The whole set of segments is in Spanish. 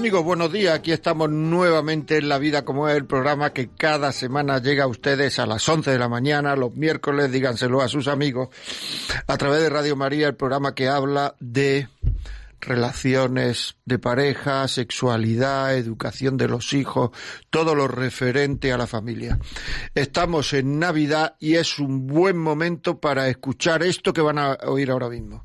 Amigos, buenos días. Aquí estamos nuevamente en La Vida como es el programa que cada semana llega a ustedes a las 11 de la mañana, los miércoles, díganselo a sus amigos, a través de Radio María, el programa que habla de relaciones de pareja, sexualidad, educación de los hijos, todo lo referente a la familia. Estamos en Navidad y es un buen momento para escuchar esto que van a oír ahora mismo.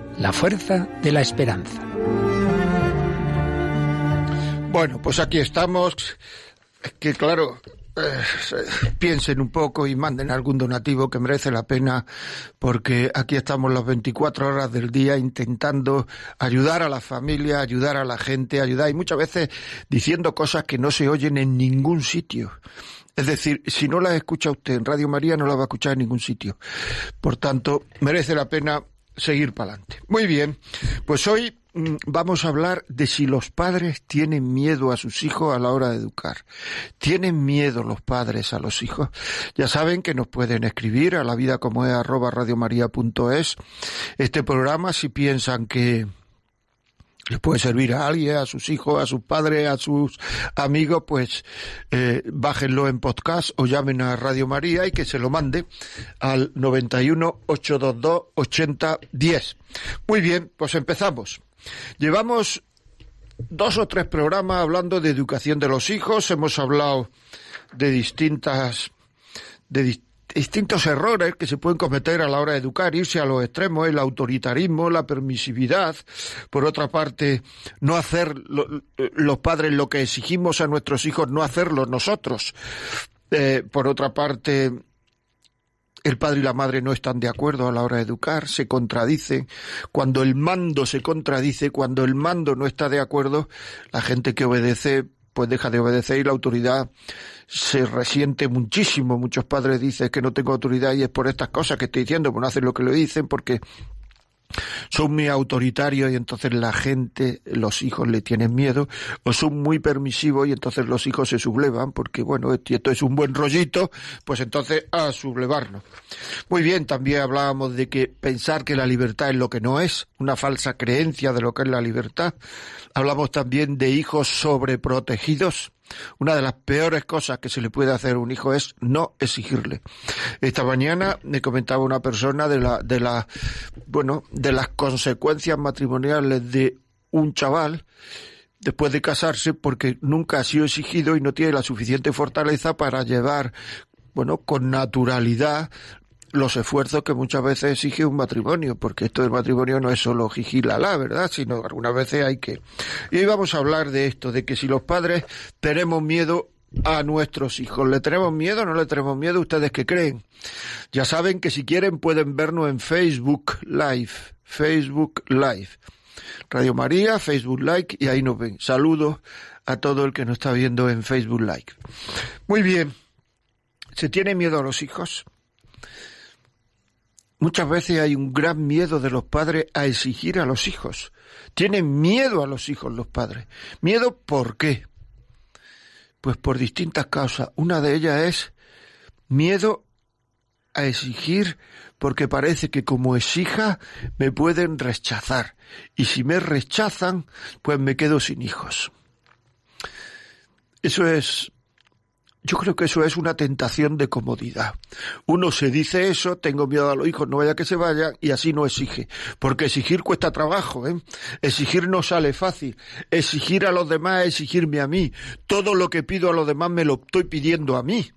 la fuerza de la esperanza. Bueno, pues aquí estamos. Que claro, eh, piensen un poco y manden algún donativo que merece la pena porque aquí estamos las 24 horas del día intentando ayudar a la familia, ayudar a la gente, ayudar y muchas veces diciendo cosas que no se oyen en ningún sitio. Es decir, si no las escucha usted en Radio María no las va a escuchar en ningún sitio. Por tanto, merece la pena seguir para adelante. Muy bien, pues hoy mm, vamos a hablar de si los padres tienen miedo a sus hijos a la hora de educar. ¿Tienen miedo los padres a los hijos? Ya saben que nos pueden escribir a la vida como es arroba radiomaria.es este programa si piensan que les puede servir a alguien, a sus hijos, a sus padres, a sus amigos, pues eh, bájenlo en podcast o llamen a Radio María y que se lo mande al 91 822 8010. Muy bien, pues empezamos. Llevamos dos o tres programas hablando de educación de los hijos, hemos hablado de distintas de distintos errores que se pueden cometer a la hora de educar, irse a los extremos, el autoritarismo, la permisividad, por otra parte, no hacer los padres lo que exigimos a nuestros hijos, no hacerlo nosotros. Eh, por otra parte, el padre y la madre no están de acuerdo a la hora de educar, se contradicen. Cuando el mando se contradice, cuando el mando no está de acuerdo, la gente que obedece pues deja de obedecer y la autoridad se resiente muchísimo. Muchos padres dicen que no tengo autoridad y es por estas cosas que estoy diciendo, pues no hacen lo que le dicen porque son muy autoritarios y entonces la gente, los hijos le tienen miedo, o son muy permisivos y entonces los hijos se sublevan porque, bueno, esto es un buen rollito, pues entonces a sublevarnos. Muy bien, también hablábamos de que pensar que la libertad es lo que no es, una falsa creencia de lo que es la libertad. Hablamos también de hijos sobreprotegidos. Una de las peores cosas que se le puede hacer a un hijo es no exigirle. Esta mañana me comentaba una persona de la, de la, bueno, de las consecuencias matrimoniales de un chaval después de casarse porque nunca ha sido exigido y no tiene la suficiente fortaleza para llevar bueno, con naturalidad los esfuerzos que muchas veces exige un matrimonio, porque esto del matrimonio no es solo la ¿verdad? Sino algunas veces hay que... Y hoy vamos a hablar de esto, de que si los padres tenemos miedo a nuestros hijos. ¿Le tenemos miedo no le tenemos miedo? ¿Ustedes qué creen? Ya saben que si quieren pueden vernos en Facebook Live. Facebook Live. Radio María, Facebook Like y ahí nos ven. Saludos a todo el que nos está viendo en Facebook Like. Muy bien. ¿Se tiene miedo a los hijos? Muchas veces hay un gran miedo de los padres a exigir a los hijos. Tienen miedo a los hijos los padres. ¿Miedo por qué? Pues por distintas causas. Una de ellas es miedo a exigir porque parece que como exija me pueden rechazar y si me rechazan pues me quedo sin hijos. Eso es yo creo que eso es una tentación de comodidad. Uno se dice eso, tengo miedo a los hijos, no vaya que se vayan, y así no exige. Porque exigir cuesta trabajo, ¿eh? Exigir no sale fácil. Exigir a los demás es exigirme a mí. Todo lo que pido a los demás me lo estoy pidiendo a mí.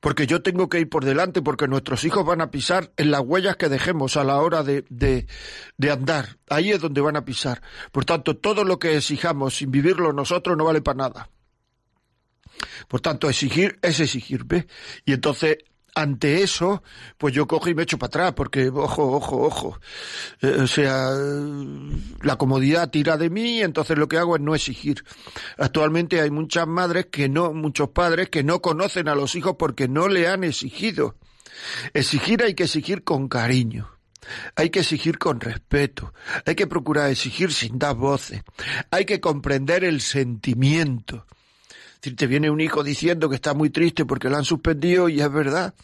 Porque yo tengo que ir por delante, porque nuestros hijos van a pisar en las huellas que dejemos a la hora de, de, de andar. Ahí es donde van a pisar. Por tanto, todo lo que exijamos sin vivirlo nosotros no vale para nada. Por tanto, exigir es exigir, ¿ve? Y entonces, ante eso, pues yo cojo y me echo para atrás, porque, ojo, ojo, ojo. Eh, o sea, la comodidad tira de mí, entonces lo que hago es no exigir. Actualmente hay muchas madres que no, muchos padres que no conocen a los hijos porque no le han exigido. Exigir hay que exigir con cariño. Hay que exigir con respeto, hay que procurar exigir sin dar voces, hay que comprender el sentimiento, decir, te viene un hijo diciendo que está muy triste porque lo han suspendido y es verdad.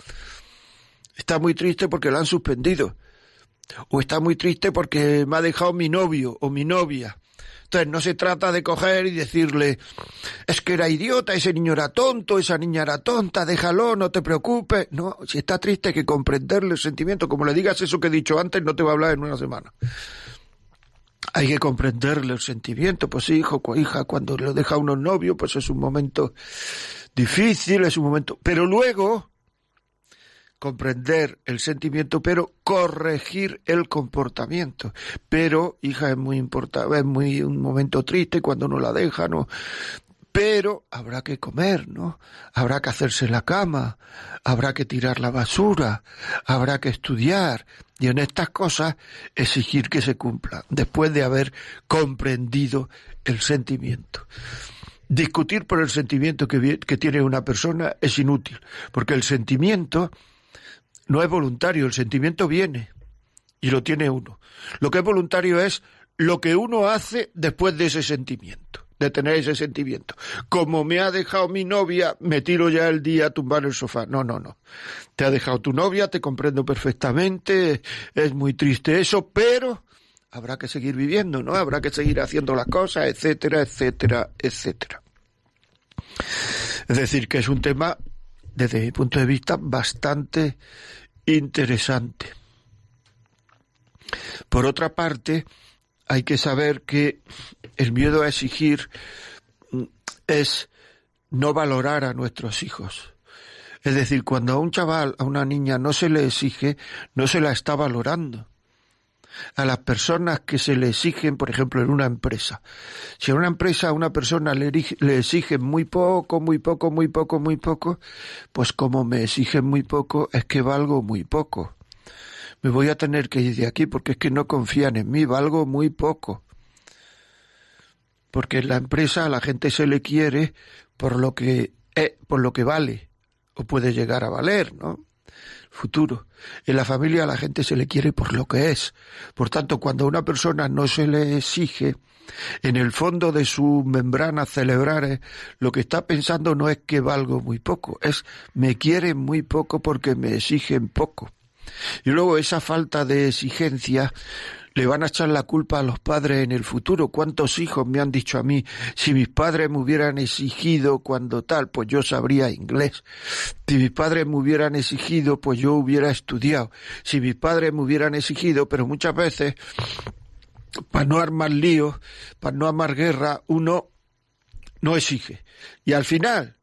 Está muy triste porque lo han suspendido. O está muy triste porque me ha dejado mi novio o mi novia. Entonces no se trata de coger y decirle, es que era idiota, ese niño era tonto, esa niña era tonta, déjalo, no te preocupes. No, si está triste hay que comprenderle el sentimiento. Como le digas eso que he dicho antes, no te va a hablar en una semana hay que comprenderle el sentimiento, pues hijo, hija, cuando lo deja uno novio, pues es un momento difícil, es un momento, pero luego comprender el sentimiento, pero corregir el comportamiento. Pero, hija, es muy importante, es muy un momento triste cuando uno la deja, ¿no? Pero habrá que comer, ¿no? Habrá que hacerse la cama, habrá que tirar la basura, habrá que estudiar y en estas cosas exigir que se cumplan, después de haber comprendido el sentimiento. Discutir por el sentimiento que, que tiene una persona es inútil, porque el sentimiento no es voluntario, el sentimiento viene y lo tiene uno. Lo que es voluntario es lo que uno hace después de ese sentimiento de tener ese sentimiento. Como me ha dejado mi novia, me tiro ya el día a tumbar el sofá. No, no, no. Te ha dejado tu novia, te comprendo perfectamente, es muy triste eso, pero habrá que seguir viviendo, ¿no? Habrá que seguir haciendo las cosas, etcétera, etcétera, etcétera. Es decir, que es un tema, desde mi punto de vista, bastante interesante. Por otra parte, hay que saber que el miedo a exigir es no valorar a nuestros hijos. Es decir, cuando a un chaval, a una niña no se le exige, no se la está valorando. A las personas que se le exigen, por ejemplo, en una empresa. Si a una empresa a una persona le, le exigen muy poco, muy poco, muy poco, muy poco, pues como me exigen muy poco, es que valgo muy poco me voy a tener que ir de aquí porque es que no confían en mí, valgo muy poco. Porque en la empresa a la gente se le quiere por lo que eh, por lo que vale o puede llegar a valer, ¿no? Futuro. En la familia a la gente se le quiere por lo que es. Por tanto, cuando a una persona no se le exige, en el fondo de su membrana celebrar lo que está pensando no es que valgo muy poco, es me quieren muy poco porque me exigen poco. Y luego esa falta de exigencia le van a echar la culpa a los padres en el futuro. ¿Cuántos hijos me han dicho a mí, si mis padres me hubieran exigido cuando tal, pues yo sabría inglés? Si mis padres me hubieran exigido, pues yo hubiera estudiado. Si mis padres me hubieran exigido, pero muchas veces, para no armar líos, para no armar guerra, uno no exige. Y al final,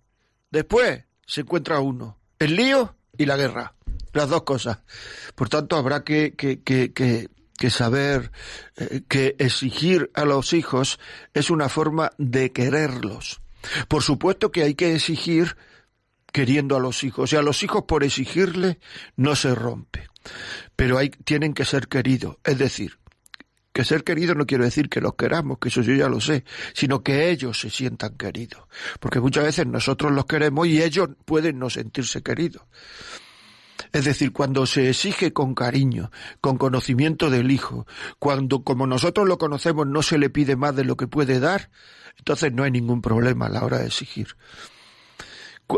después, se encuentra uno, el lío y la guerra las dos cosas. Por tanto, habrá que, que, que, que, saber eh, que exigir a los hijos es una forma de quererlos. Por supuesto que hay que exigir queriendo a los hijos. Y a los hijos por exigirle no se rompe. Pero hay, tienen que ser queridos. Es decir, que ser queridos no quiero decir que los queramos, que eso yo ya lo sé, sino que ellos se sientan queridos. Porque muchas veces nosotros los queremos y ellos pueden no sentirse queridos. Es decir, cuando se exige con cariño, con conocimiento del hijo, cuando como nosotros lo conocemos no se le pide más de lo que puede dar, entonces no hay ningún problema a la hora de exigir.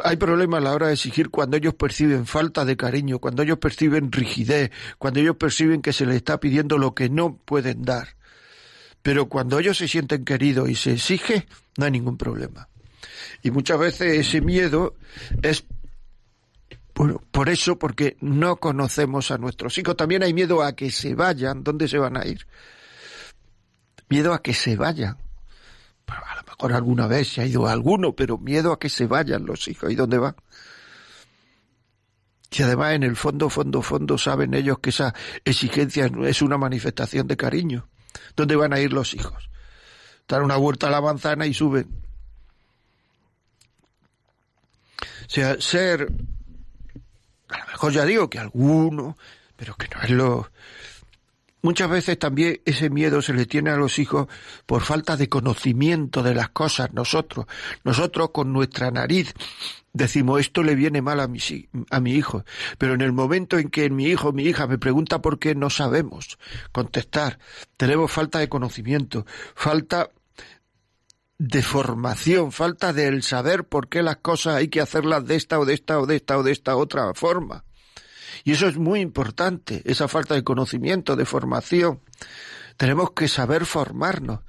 Hay problemas a la hora de exigir cuando ellos perciben falta de cariño, cuando ellos perciben rigidez, cuando ellos perciben que se les está pidiendo lo que no pueden dar. Pero cuando ellos se sienten queridos y se exige, no hay ningún problema. Y muchas veces ese miedo es bueno, por eso, porque no conocemos a nuestros hijos. También hay miedo a que se vayan. ¿Dónde se van a ir? Miedo a que se vayan. A lo mejor alguna vez se ha ido alguno, pero miedo a que se vayan los hijos. ¿Y dónde van? Y además en el fondo, fondo, fondo saben ellos que esa exigencia es una manifestación de cariño. ¿Dónde van a ir los hijos? Dan una vuelta a la manzana y suben. O sea, ser, a lo mejor ya digo que alguno, pero que no es lo, Muchas veces también ese miedo se le tiene a los hijos por falta de conocimiento de las cosas. Nosotros, nosotros con nuestra nariz decimos esto le viene mal a mi, a mi hijo, pero en el momento en que mi hijo, mi hija me pregunta por qué no sabemos contestar, tenemos falta de conocimiento, falta de formación, falta del saber por qué las cosas hay que hacerlas de esta o de esta o de esta o de esta otra forma. Y eso es muy importante, esa falta de conocimiento, de formación. Tenemos que saber formarnos.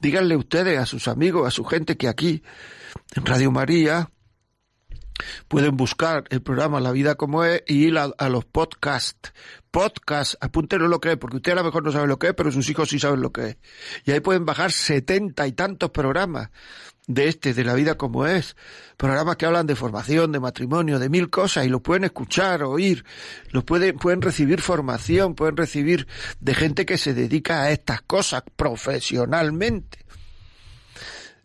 Díganle ustedes a sus amigos, a su gente que aquí, en Radio María, pueden buscar el programa La Vida como es y ir a, los podcasts. Podcast, apúntenlo lo que es, porque usted a lo mejor no sabe lo que es, pero sus hijos sí saben lo que es. Y ahí pueden bajar setenta y tantos programas de este, de la vida como es, programas que hablan de formación, de matrimonio, de mil cosas, y lo pueden escuchar, oír, lo pueden, pueden recibir formación, pueden recibir de gente que se dedica a estas cosas profesionalmente.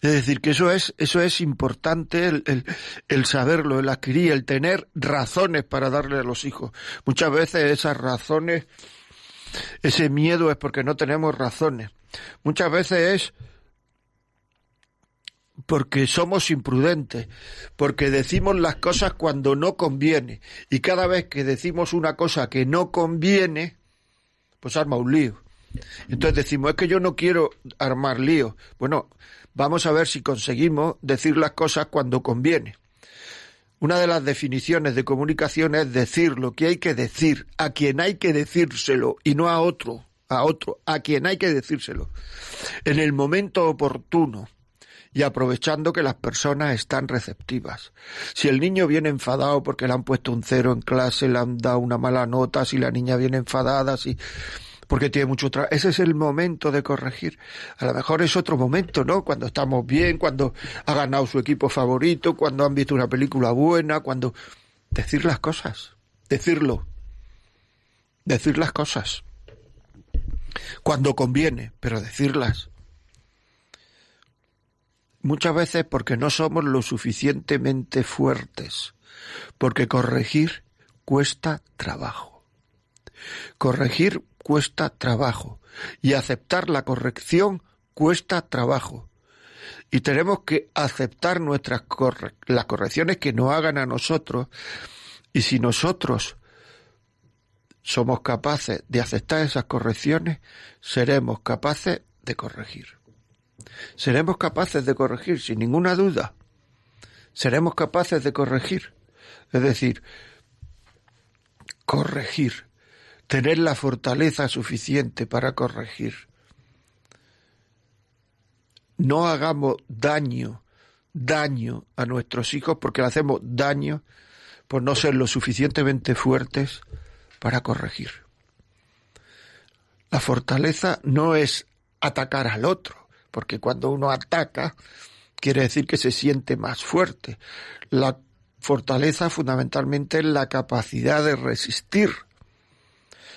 Es decir, que eso es, eso es importante, el, el, saberlo, el adquirir, el tener razones para darle a los hijos. Muchas veces esas razones, ese miedo es porque no tenemos razones. Muchas veces es porque somos imprudentes, porque decimos las cosas cuando no conviene. Y cada vez que decimos una cosa que no conviene, pues arma un lío. Entonces decimos, es que yo no quiero armar lío. Bueno, vamos a ver si conseguimos decir las cosas cuando conviene. Una de las definiciones de comunicación es decir lo que hay que decir, a quien hay que decírselo y no a otro, a otro, a quien hay que decírselo. En el momento oportuno y aprovechando que las personas están receptivas. Si el niño viene enfadado porque le han puesto un cero en clase, le han dado una mala nota, si la niña viene enfadada, si porque tiene mucho trabajo. Ese es el momento de corregir. A lo mejor es otro momento, ¿no? Cuando estamos bien, cuando ha ganado su equipo favorito, cuando han visto una película buena, cuando decir las cosas, decirlo, decir las cosas. Cuando conviene, pero decirlas. Muchas veces porque no somos lo suficientemente fuertes, porque corregir cuesta trabajo. Corregir cuesta trabajo y aceptar la corrección cuesta trabajo. Y tenemos que aceptar nuestras las correcciones que nos hagan a nosotros y si nosotros somos capaces de aceptar esas correcciones, seremos capaces de corregir. Seremos capaces de corregir, sin ninguna duda. Seremos capaces de corregir. Es decir, corregir, tener la fortaleza suficiente para corregir. No hagamos daño, daño a nuestros hijos porque le hacemos daño por no ser lo suficientemente fuertes para corregir. La fortaleza no es atacar al otro, porque cuando uno ataca quiere decir que se siente más fuerte. La fortaleza fundamentalmente es la capacidad de resistir.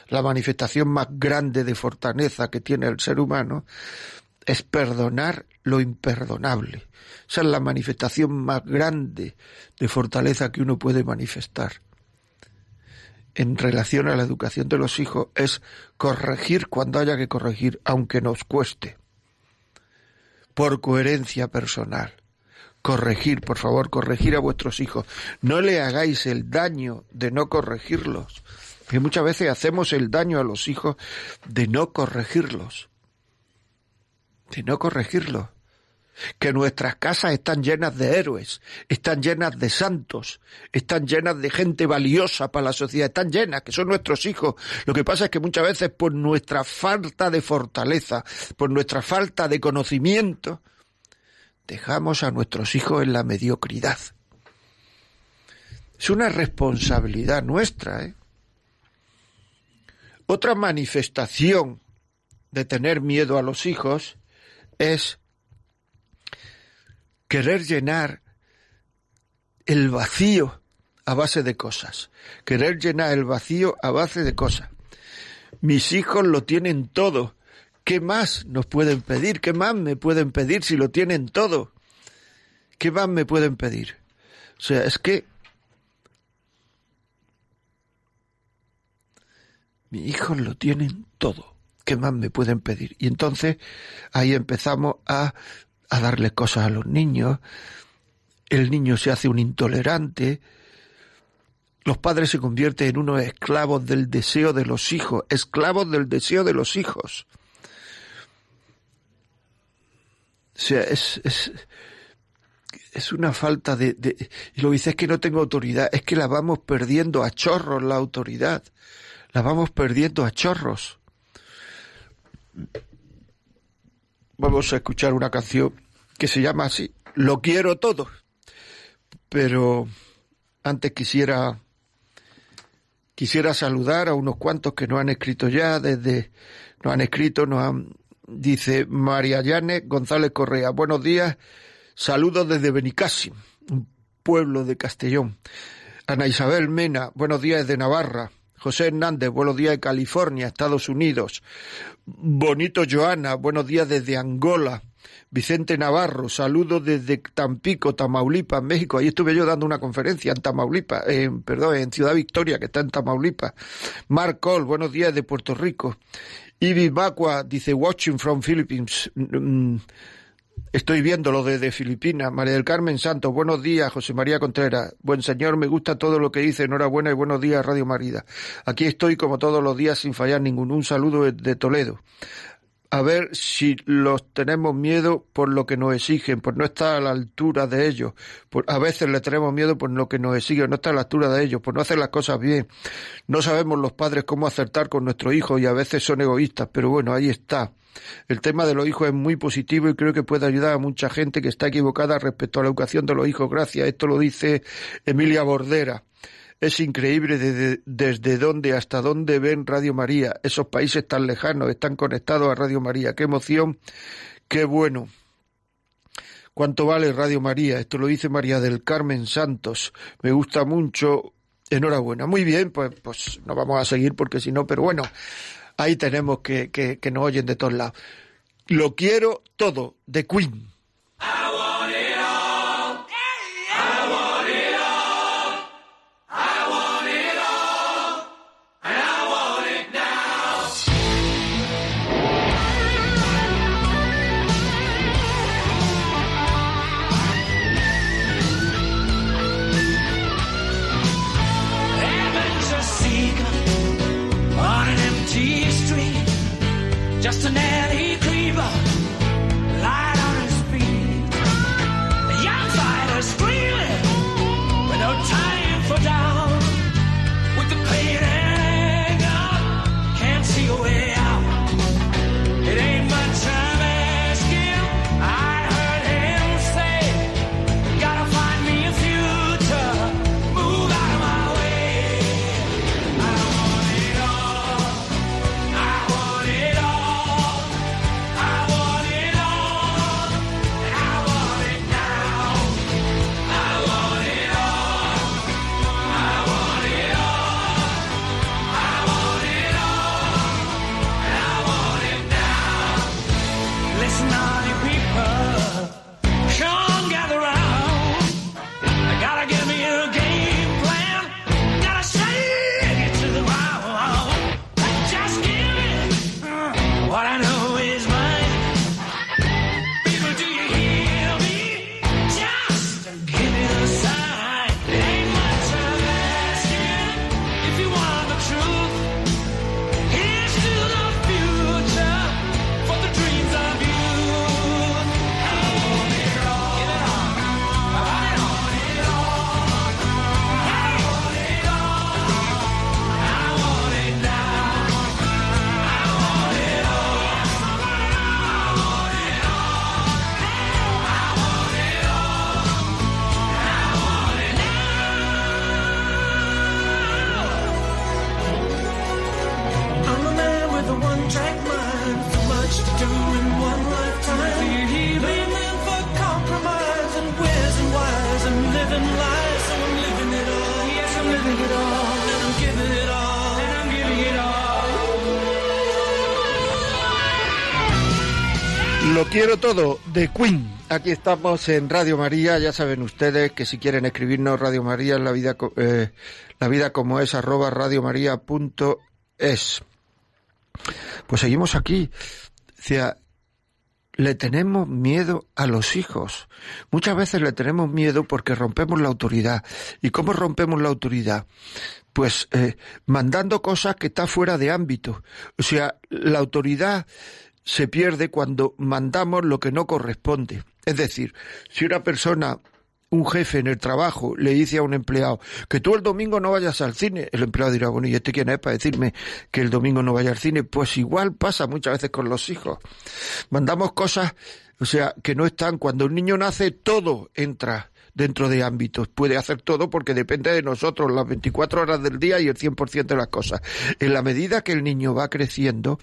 La manifestación más grande de fortaleza que tiene el ser humano es perdonar lo imperdonable. Esa es la manifestación más grande de fortaleza que uno puede manifestar. En relación a la educación de los hijos es corregir cuando haya que corregir, aunque nos cueste por coherencia personal. Corregir, por favor, corregir a vuestros hijos. No le hagáis el daño de no corregirlos. Que muchas veces hacemos el daño a los hijos de no corregirlos. De no corregirlos. que nuestras casas están llenas de héroes, están llenas de santos, están llenas de gente valiosa para la sociedad, están llenas, que son nuestros hijos. Lo que pasa es que muchas veces por nuestra falta de fortaleza, por nuestra falta de conocimiento, dejamos a nuestros hijos en la mediocridad. Es una responsabilidad nuestra. ¿eh? Otra manifestación de tener miedo a los hijos es querer llenar el vacío a base de cosas, querer llenar el vacío a base de cosas. Mis hijos lo tienen todo. ¿Qué más nos pueden pedir? ¿Qué más me pueden pedir si lo tienen todo? ¿Qué más me pueden pedir? O sea, es que mis hijos lo tienen todo. ¿Qué más me pueden pedir? Y entonces ahí empezamos a a darle cosas a los niños, el niño se hace un intolerante, los padres se convierten en unos esclavos del deseo de los hijos, esclavos del deseo de los hijos. O sea, es, es, es una falta de, de, Y lo que dice es que no tengo autoridad, es que la vamos perdiendo a chorros la autoridad, la vamos perdiendo a chorros. Vamos a escuchar una canción que se llama así, Lo quiero todo. Pero antes quisiera quisiera saludar a unos cuantos que nos han escrito ya desde nos han escrito, nos han dice María Llanes González Correa. Buenos días. Saludos desde Benicassim, un pueblo de Castellón. Ana Isabel Mena, buenos días desde Navarra. José Hernández, buenos días de California, Estados Unidos. Bonito Joana, buenos días desde Angola. Vicente Navarro, saludos desde Tampico, Tamaulipas, México. Ahí estuve yo dando una conferencia en Tamaulipas, perdón, en Ciudad Victoria, que está en Tamaulipas. Mark Cole, buenos días de Puerto Rico. Ibi Bacua dice, watching from Philippines. Mm, estoy viéndolo desde Filipinas. María del Carmen Santos, buenos días. José María Contreras, buen señor, me gusta todo lo que dice. Enhorabuena y buenos días, Radio Marida. Aquí estoy como todos los días sin fallar ninguno. Un saludo de Toledo a ver si los tenemos miedo por lo que nos exigen, por no estar a la altura de ellos. Por, a veces le tenemos miedo por lo que nos exigen, no estar a la altura de ellos, por no hacer las cosas bien. No sabemos los padres cómo acertar con nuestros hijos y a veces son egoístas, pero bueno, ahí está. El tema de los hijos es muy positivo y creo que puede ayudar a mucha gente que está equivocada respecto a la educación de los hijos. Gracias. Esto lo dice Emilia Bordera. Es increíble desde, desde dónde hasta dónde ven Radio María. Esos países tan lejanos están conectados a Radio María. Qué emoción, qué bueno. ¿Cuánto vale Radio María? Esto lo dice María del Carmen Santos. Me gusta mucho. Enhorabuena. Muy bien, pues, pues no vamos a seguir porque si no, pero bueno, ahí tenemos que, que, que nos oyen de todos lados. Lo quiero todo, de Queen. Todo de Queen. Aquí estamos en Radio María. Ya saben ustedes que si quieren escribirnos Radio María la vida, eh, la vida como es arroba radiomaria.es. Pues seguimos aquí. O sea, le tenemos miedo a los hijos. Muchas veces le tenemos miedo porque rompemos la autoridad. ¿Y cómo rompemos la autoridad? Pues eh, mandando cosas que están fuera de ámbito. O sea, la autoridad se pierde cuando mandamos lo que no corresponde. Es decir, si una persona, un jefe en el trabajo, le dice a un empleado que tú el domingo no vayas al cine, el empleado dirá, bueno, ¿y este quién es para decirme que el domingo no vaya al cine? Pues igual pasa muchas veces con los hijos. Mandamos cosas, o sea, que no están. Cuando un niño nace, todo entra dentro de ámbitos. Puede hacer todo porque depende de nosotros las 24 horas del día y el 100% de las cosas. En la medida que el niño va creciendo,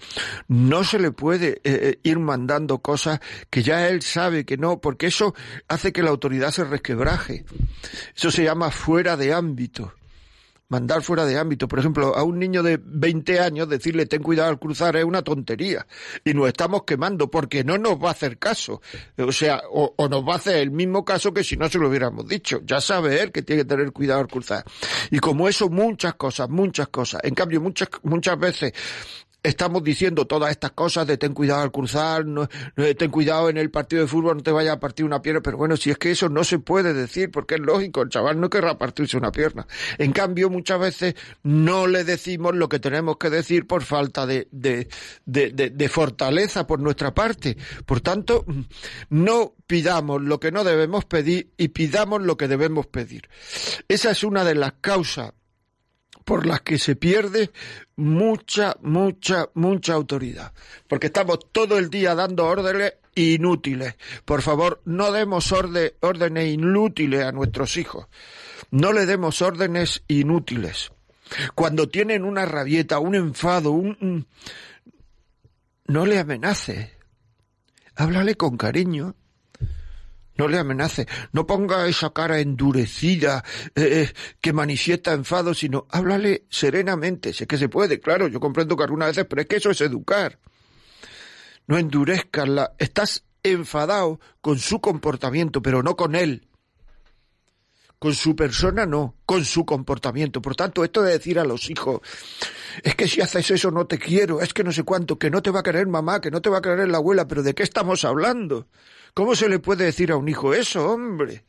no se le puede eh, eh, ir mandando cosas que ya él sabe que no, porque eso hace que la autoridad se resquebraje. Eso se llama fuera de ámbito mandar fuera de ámbito. Por ejemplo, a un niño de 20 años decirle ten cuidado al cruzar es una tontería. Y nos estamos quemando porque no nos va a hacer caso. O sea, o, nos va a hacer el mismo caso que si no se lo hubiéramos dicho. Ya sabe él que tiene que tener cuidado al cruzar. Y como eso, muchas cosas, muchas cosas. En cambio, muchas, muchas veces estamos diciendo todas estas cosas de ten cuidado al cruzar, no, ten cuidado en el partido de fútbol, no te vaya a partir una pierna, pero bueno, si es que eso no se puede decir, porque es lógico, el chaval no querrá partirse una pierna. En cambio, muchas veces no le decimos lo que tenemos que decir por falta de, de, de, de fortaleza por nuestra parte. Por tanto, no pidamos lo que no debemos pedir y pidamos lo que debemos pedir. Esa es una de las causas por las que se pierde mucha, mucha, mucha autoridad. Porque estamos todo el día dando órdenes inútiles. Por favor, no demos órdenes inútiles a nuestros hijos. No le demos órdenes inútiles. Cuando tienen una rabieta, un enfado, un... no le amenace. Háblale con cariño no le amenace, no ponga esa cara endurecida eh, eh, que manifiesta enfado, sino háblale serenamente, sé que se puede, claro, yo comprendo que algunas veces, pero es que eso es educar. No endurezcasla, estás enfadado con su comportamiento, pero no con él. Con su persona no, con su comportamiento. Por tanto, esto de decir a los hijos, es que si haces eso no te quiero, es que no sé cuánto, que no te va a querer mamá, que no te va a querer la abuela, pero ¿de qué estamos hablando? ¿Cómo se le puede decir a un hijo eso, hombre?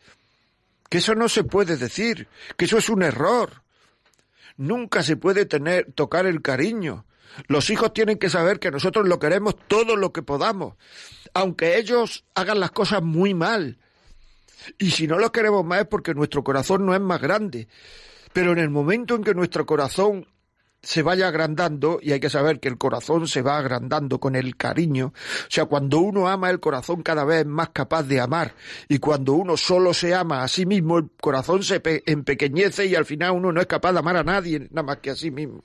Que eso no se puede decir, que eso es un error. Nunca se puede tener, tocar el cariño. Los hijos tienen que saber que nosotros lo queremos todo lo que podamos, aunque ellos hagan las cosas muy mal. Y si no los queremos más es porque nuestro corazón no es más grande. Pero en el momento en que nuestro corazón se vaya agrandando, y hay que saber que el corazón se va agrandando con el cariño, o sea, cuando uno ama el corazón cada vez es más capaz de amar, y cuando uno solo se ama a sí mismo, el corazón se empequeñece y al final uno no es capaz de amar a nadie, nada más que a sí mismo.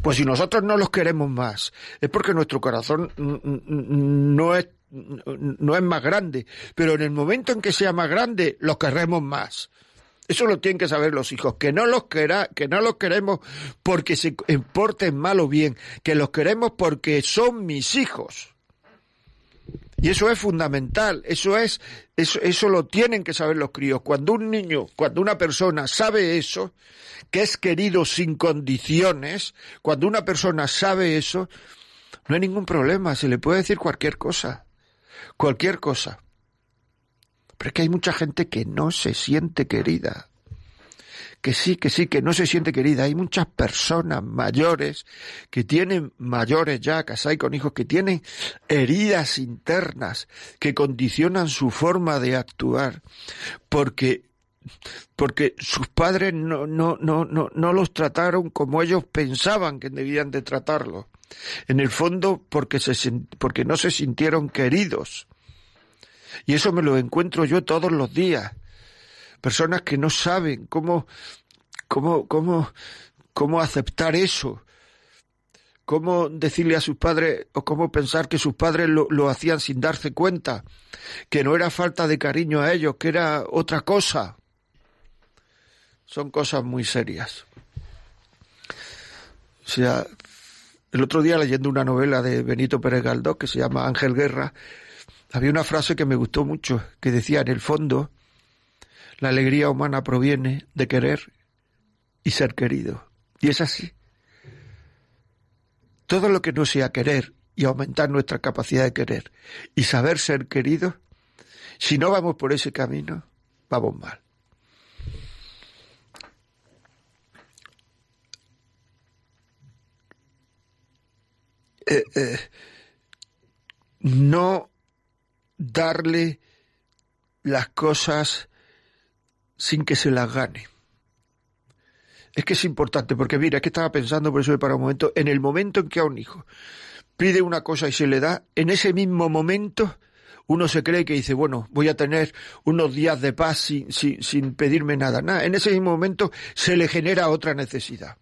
Pues si nosotros no los queremos más, es porque nuestro corazón no es, no es más grande, pero en el momento en que sea más grande, los querremos más. Eso lo tienen que saber los hijos, que no los quera, que no los queremos porque se porten mal o bien, que los queremos porque son mis hijos. Y eso es fundamental, eso es, eso, eso lo tienen que saber los críos. Cuando un niño, cuando una persona sabe eso, que es querido sin condiciones, cuando una persona sabe eso, no hay ningún problema, se le puede decir cualquier cosa, cualquier cosa. Pero es que hay mucha gente que no se siente querida. Que sí, que sí, que no se siente querida. Hay muchas personas mayores que tienen mayores ya, casados con hijos, que tienen heridas internas que condicionan su forma de actuar. Porque porque sus padres no, no, no, no, no los trataron como ellos pensaban que debían de tratarlos. En el fondo, porque, se, porque no se sintieron queridos. Y eso me lo encuentro yo todos los días. Personas que no saben cómo, cómo, cómo, cómo aceptar eso. Cómo decirle a sus padres o cómo pensar que sus padres lo, lo hacían sin darse cuenta. Que no era falta de cariño a ellos, que era otra cosa. Son cosas muy serias. O sea, El otro día leyendo una novela de Benito Pérez Galdós que se llama Ángel Guerra, había una frase que me gustó mucho, que decía, en el fondo, la alegría humana proviene de querer y ser querido. Y es así. Todo lo que no sea querer y aumentar nuestra capacidad de querer y saber ser queridos, si no vamos por ese camino, vamos mal. Eh, eh, no darle las cosas sin que se las gane. Es que es importante, porque mira, es que estaba pensando, por eso para un momento, en el momento en que a un hijo pide una cosa y se le da, en ese mismo momento uno se cree que dice, bueno, voy a tener unos días de paz sin, sin, sin pedirme nada. Nada, en ese mismo momento se le genera otra necesidad.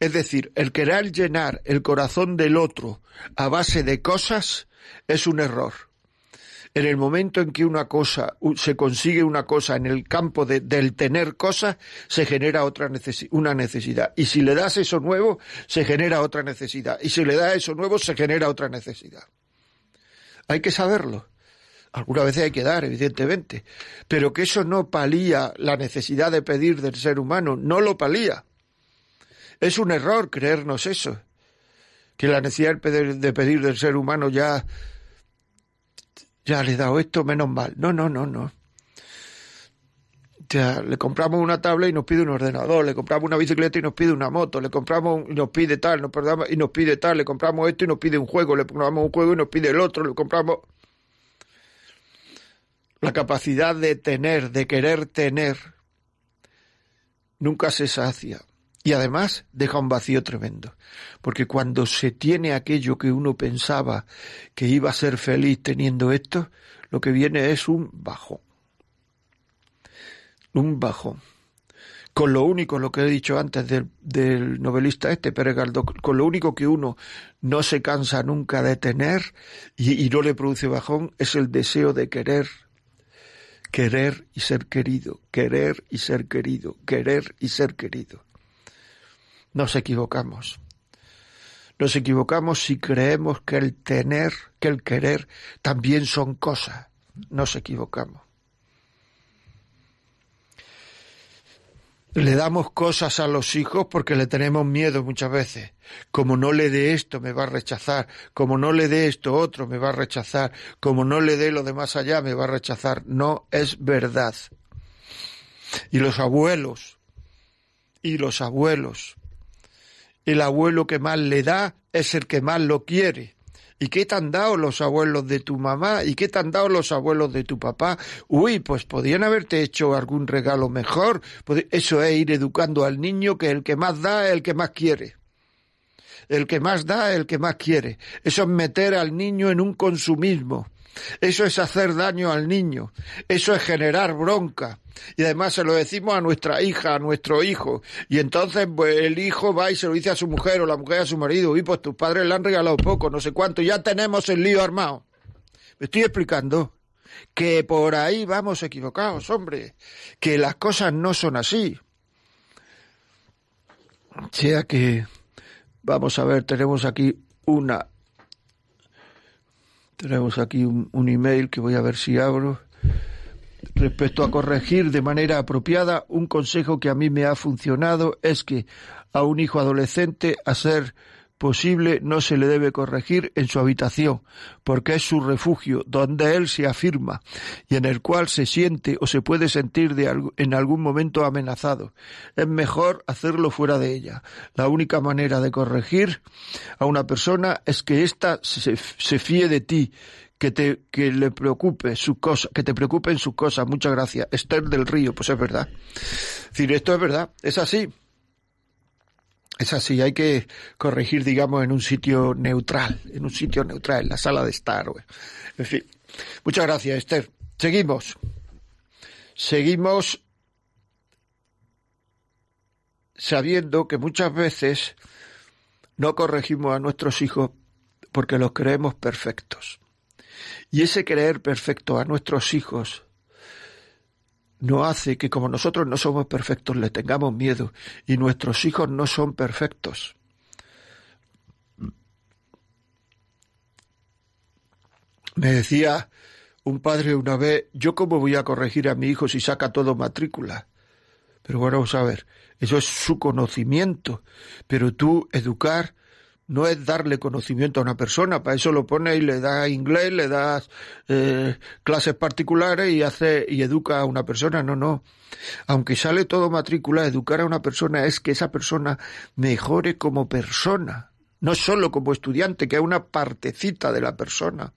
Es decir, el querer llenar el corazón del otro a base de cosas es un error. En el momento en que una cosa, se consigue una cosa en el campo del tener cosas, se genera otra una necesidad. Y si le das eso nuevo, se genera otra necesidad. Y si le das eso nuevo, se genera otra necesidad. Hay que saberlo. Algunas veces hay que dar, evidentemente. Pero que eso no palía la necesidad de pedir del ser humano, no lo palía. Es un error creernos eso, que la necesidad de pedir del ser humano ya, ya le he dado esto, menos mal. No, no, no, no. Ya, le compramos una tablet y nos pide un ordenador, le compramos una bicicleta y nos pide una moto, le compramos y nos pide tal, nos y nos pide tal, le compramos esto y nos pide un juego, le compramos un juego y nos pide el otro, le compramos la capacidad de tener, de querer tener, nunca se sacia. Y además deja un vacío tremendo, porque cuando se tiene aquello que uno pensaba que iba a ser feliz teniendo esto, lo que viene es un bajón. Un bajón. Con lo único, lo que he dicho antes del, novelista este, Pérez con lo único que uno no se cansa nunca de tener y no le produce bajón es el deseo de querer. Querer y ser querido, querer y ser querido, querer y ser querido nos equivocamos. Nos equivocamos si creemos que el tener, que el querer también son cosas. Nos equivocamos. Le damos cosas a los hijos porque le tenemos miedo muchas veces. Como no le dé esto, me va a rechazar. Como no le dé esto otro, me va a rechazar. Como no le dé lo de más allá, me va a rechazar. No es verdad. Y los abuelos, y los abuelos, el abuelo que más le da es el que más lo quiere. ¿Y qué te han dado los abuelos de tu mamá? ¿Y qué te han dado los abuelos de tu papá? Uy, pues podían haberte hecho algún regalo mejor. Eso es ir educando al niño que el que más da es el que más quiere. El que más da es el que más quiere. Eso es meter al niño en un consumismo. Eso es hacer daño al niño. Eso es generar bronca. Y además se lo decimos a nuestra hija, a nuestro hijo. Y entonces pues, el hijo va y se lo dice a su mujer o la mujer a su marido. Y pues tus padres le han regalado poco, no sé cuánto. Ya tenemos el lío armado. Me estoy explicando que por ahí vamos equivocados, hombre. Que las cosas no son así. O sea que, vamos a ver, tenemos aquí una tenemos aquí un, email que voy a ver si abro. Respecto a corregir de manera apropiada, un consejo que a mí me ha funcionado es que a un hijo adolescente a ser posible no se le debe corregir en su habitación, porque es su refugio, donde él se afirma y en el cual se siente o se puede sentir de en algún momento amenazado. Es mejor hacerlo fuera de ella. La única manera de corregir a una persona es que ésta se, se fíe de ti, que te que le preocupe sus cosas, que te preocupen sus cosas. Muchas gracias. Esther del Río, pues es verdad. Es decir, esto es verdad, es así. Es así, hay que corregir, digamos, en un sitio neutral, en un sitio neutral, en la sala de estar. En fin. Muchas gracias, Esther. Seguimos. Seguimos sabiendo que muchas veces no corregimos a nuestros hijos porque los creemos perfectos. Y ese creer perfecto a nuestros hijos no hace que como nosotros no somos perfectos le tengamos miedo y nuestros hijos no son perfectos. Me decía un padre una vez, yo cómo voy a corregir a mi hijo si saca todo matrícula. Pero bueno, vamos a ver, eso es su conocimiento, pero tú educar no es darle conocimiento a una persona, para eso lo pones y le das inglés, le das eh, clases particulares y hace y educa a una persona, no, no. Aunque sale todo matrícula, educar a una persona es que esa persona mejore como persona, no solo como estudiante, que es una partecita de la persona,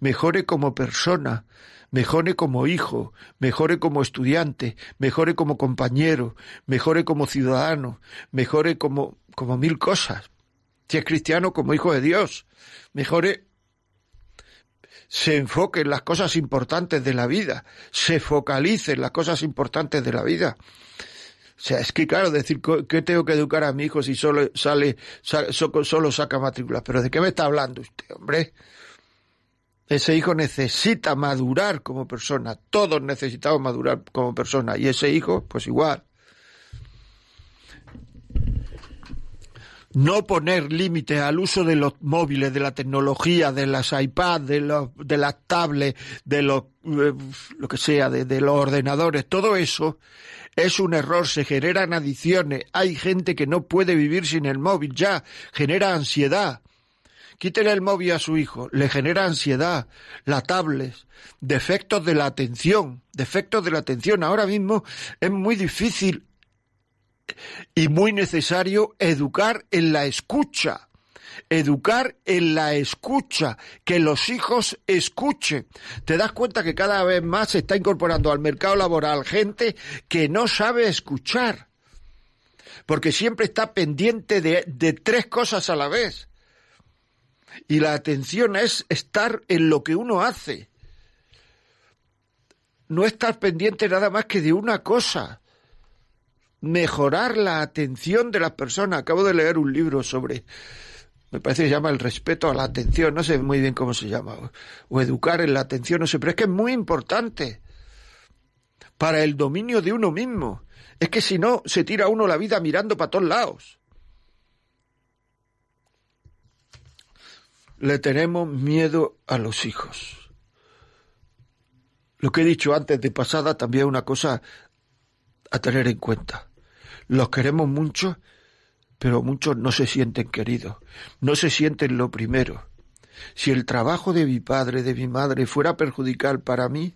mejore como persona, mejore como hijo, mejore como estudiante, mejore como compañero, mejore como ciudadano, mejore como, como mil cosas. Si es cristiano, como hijo de Dios, mejore se enfoque en las cosas importantes de la vida, se focalice en las cosas importantes de la vida. O sea, es que claro, decir que tengo que educar a mi hijo si solo sale, solo saca matrículas. Pero ¿de qué me está hablando usted, hombre? Ese hijo necesita madurar como persona. Todos necesitamos madurar como persona. Y ese hijo, pues igual. No poner límites al uso de los móviles, de la tecnología, de las iPads, de, de las tablets, de los, eh, lo que sea, de, de los ordenadores. Todo eso es un error, se generan adicciones. Hay gente que no puede vivir sin el móvil ya, genera ansiedad Quítele el móvil a su hijo, le genera ansiedad, la tablet, defectos de la atención, defectos de la atención. Ahora mismo es muy difícil y muy necesario educar en la escucha. Educar en la escucha, que los hijos escuchen. Te das cuenta que cada vez más se está incorporando al mercado laboral gente que no sabe escuchar, porque siempre está pendiente de, tres cosas a la vez y la atención es estar en lo que uno hace. No estar pendiente nada más que de una cosa. Mejorar la atención de las personas. Acabo de leer un libro sobre, me parece que se llama el respeto a la atención, no sé muy bien cómo se llama, o educar en la atención, no sé, pero es que es muy importante para el dominio de uno mismo. Es que si no, se tira uno la vida mirando para todos lados. le tenemos miedo a los hijos. Lo que he dicho antes de pasada también es una cosa a tener en cuenta. Los queremos mucho, pero muchos no se sienten queridos, no se sienten lo primero. Si el trabajo de mi padre, de mi madre, fuera perjudicial para mí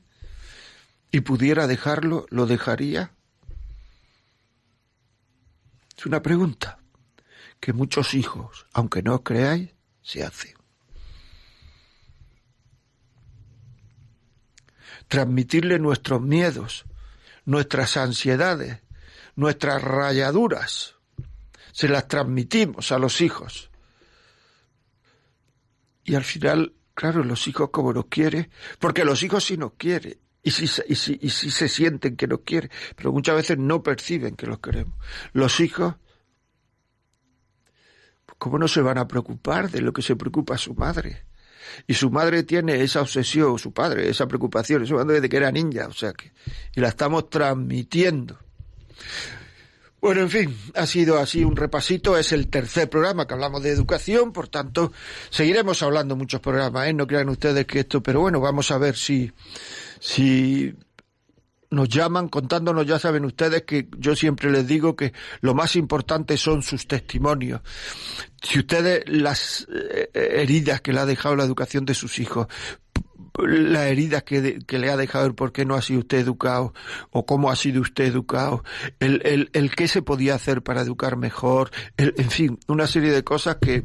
y pudiera dejarlo, ¿lo dejaría? Es una pregunta que muchos hijos, aunque no os creáis, se hacen. transmitirle nuestros miedos, nuestras ansiedades, nuestras rayaduras. Se las transmitimos a los hijos. Y al final, claro, los hijos como nos quieren, porque los hijos sí nos quieren, y sí, y, sí, y sí se sienten que nos quieren, pero muchas veces no perciben que los queremos. Los hijos, ¿cómo no se van a preocupar de lo que se preocupa su madre? Y su madre tiene esa obsesión, su padre, esa preocupación, eso desde que era niña, o sea que, y la estamos transmitiendo. Bueno, en fin, ha sido así un repasito, es el tercer programa que hablamos de educación, por tanto, seguiremos hablando muchos programas, ¿eh? No crean ustedes que esto, pero bueno, vamos a ver si, si nos llaman contándonos, ya saben ustedes que yo siempre les digo que lo más importante son sus testimonios. Si ustedes las eh, heridas que le ha dejado la educación de sus hijos, las heridas que, que, le ha dejado el por qué no ha sido usted educado o cómo ha sido usted educado, el, el, el qué se podía hacer para educar mejor, el, en fin, una serie de cosas que,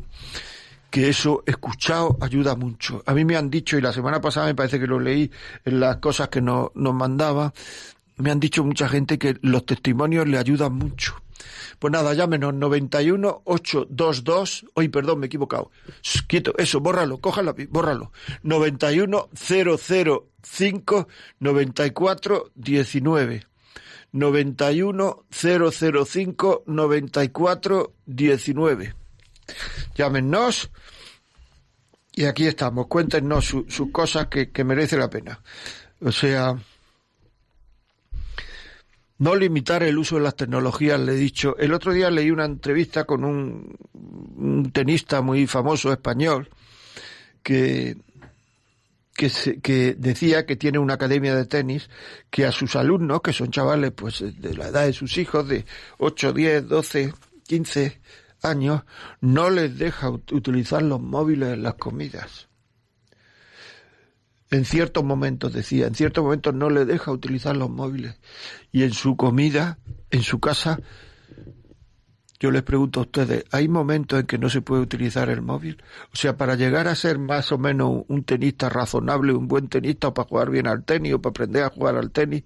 que eso escuchado ayuda mucho. A mí me han dicho, y la semana pasada me parece que lo leí en las cosas que nos, nos mandaba, me han dicho mucha gente que los testimonios le ayudan mucho. Pues nada, llámenos 91 822, hoy perdón, me he equivocado. Quieto, eso, bórralo, cójalo, bórralo. 91 005 94 19. 91 005 94 19. Llámenos y aquí estamos. Cuéntenos sus cosas que, que merece la pena. O sea, no limitar el uso de las tecnologías, le he dicho. El otro día leí una entrevista con un, tenista muy famoso español que, que, se- que decía que tiene una academia de tenis que a sus alumnos, que son chavales pues de la edad de sus hijos, de 8, 10, 12, 15 años, no les deja ut- utilizar los móviles en las comidas. En ciertos momentos, decía, en ciertos momentos no les deja utilizar los móviles. Y en su comida, en su casa, yo les pregunto a ustedes, ¿hay momentos en que no se puede utilizar el móvil? O sea, para llegar a ser más o menos un tenista razonable, un buen tenista, o para jugar bien al tenis, o para aprender a jugar al tenis,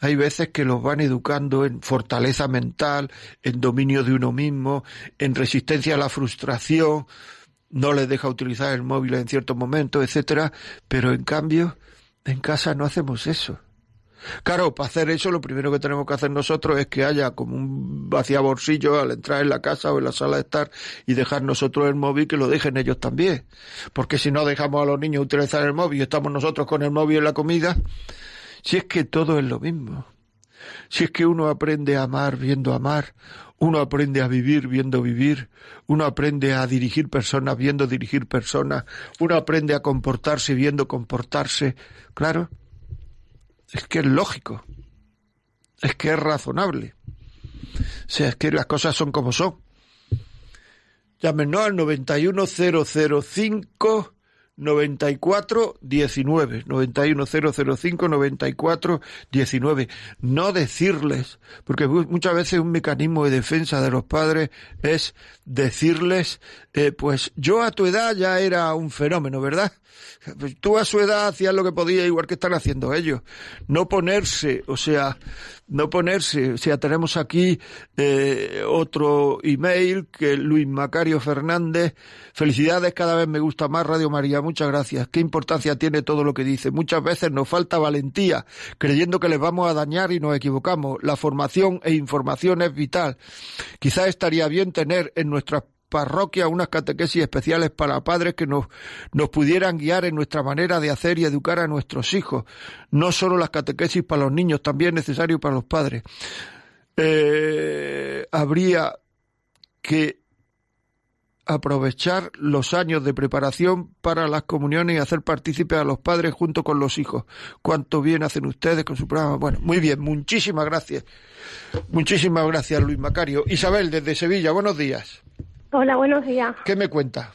hay veces que los van educando en fortaleza mental, en dominio de uno mismo, en resistencia a la frustración, no les deja utilizar el móvil en ciertos momentos, etcétera, pero en cambio, en casa no hacemos eso. Claro, para hacer eso lo primero que tenemos que hacer nosotros es que haya como un vacía bolsillo al entrar en la casa o en la sala de estar y dejar nosotros el móvil que lo dejen ellos también. Porque si no dejamos a los niños utilizar el móvil y estamos nosotros con el móvil en la comida, si es que todo es lo mismo. Si es que uno aprende a amar viendo amar, uno aprende a vivir viendo vivir, uno aprende a dirigir personas viendo dirigir personas, uno aprende a comportarse viendo comportarse, claro, es que es lógico, es que es razonable. O sea, es que las cosas son como son. Llámenos al 91005 94 19 91005 94 19 no decirles porque mu- muchas veces un mecanismo de defensa de los padres es decirles eh, pues yo a tu edad ya era un fenómeno verdad tú a su edad hacías lo que podías igual que están haciendo ellos. No ponerse o sea no ponerse. O sea tenemos aquí eh, otro email que Luis Macario Fernández. Felicidades cada vez me gusta más Radio María. Muchas gracias. Qué importancia tiene todo lo que dice muchas veces nos falta valentía creyendo que les vamos a dañar y nos equivocamos. La formación e información es vital. Quizás estaría bien tener en nuestras parroquias unas catequesis especiales para padres que nos, nos pudieran guiar en nuestra manera de hacer y educar a nuestros hijos. No solo las catequesis para los niños, también necesario para los padres. Eh, habría que aprovechar los años de preparación para las comuniones y hacer partícipes a los padres junto con los hijos. Cuánto bien hacen ustedes con su programa. Bueno, muy bien, muchísimas gracias. Muchísimas gracias, Luis Macario. Isabel, desde Sevilla, buenos días. Hola, buenos días. ¿Qué me cuenta?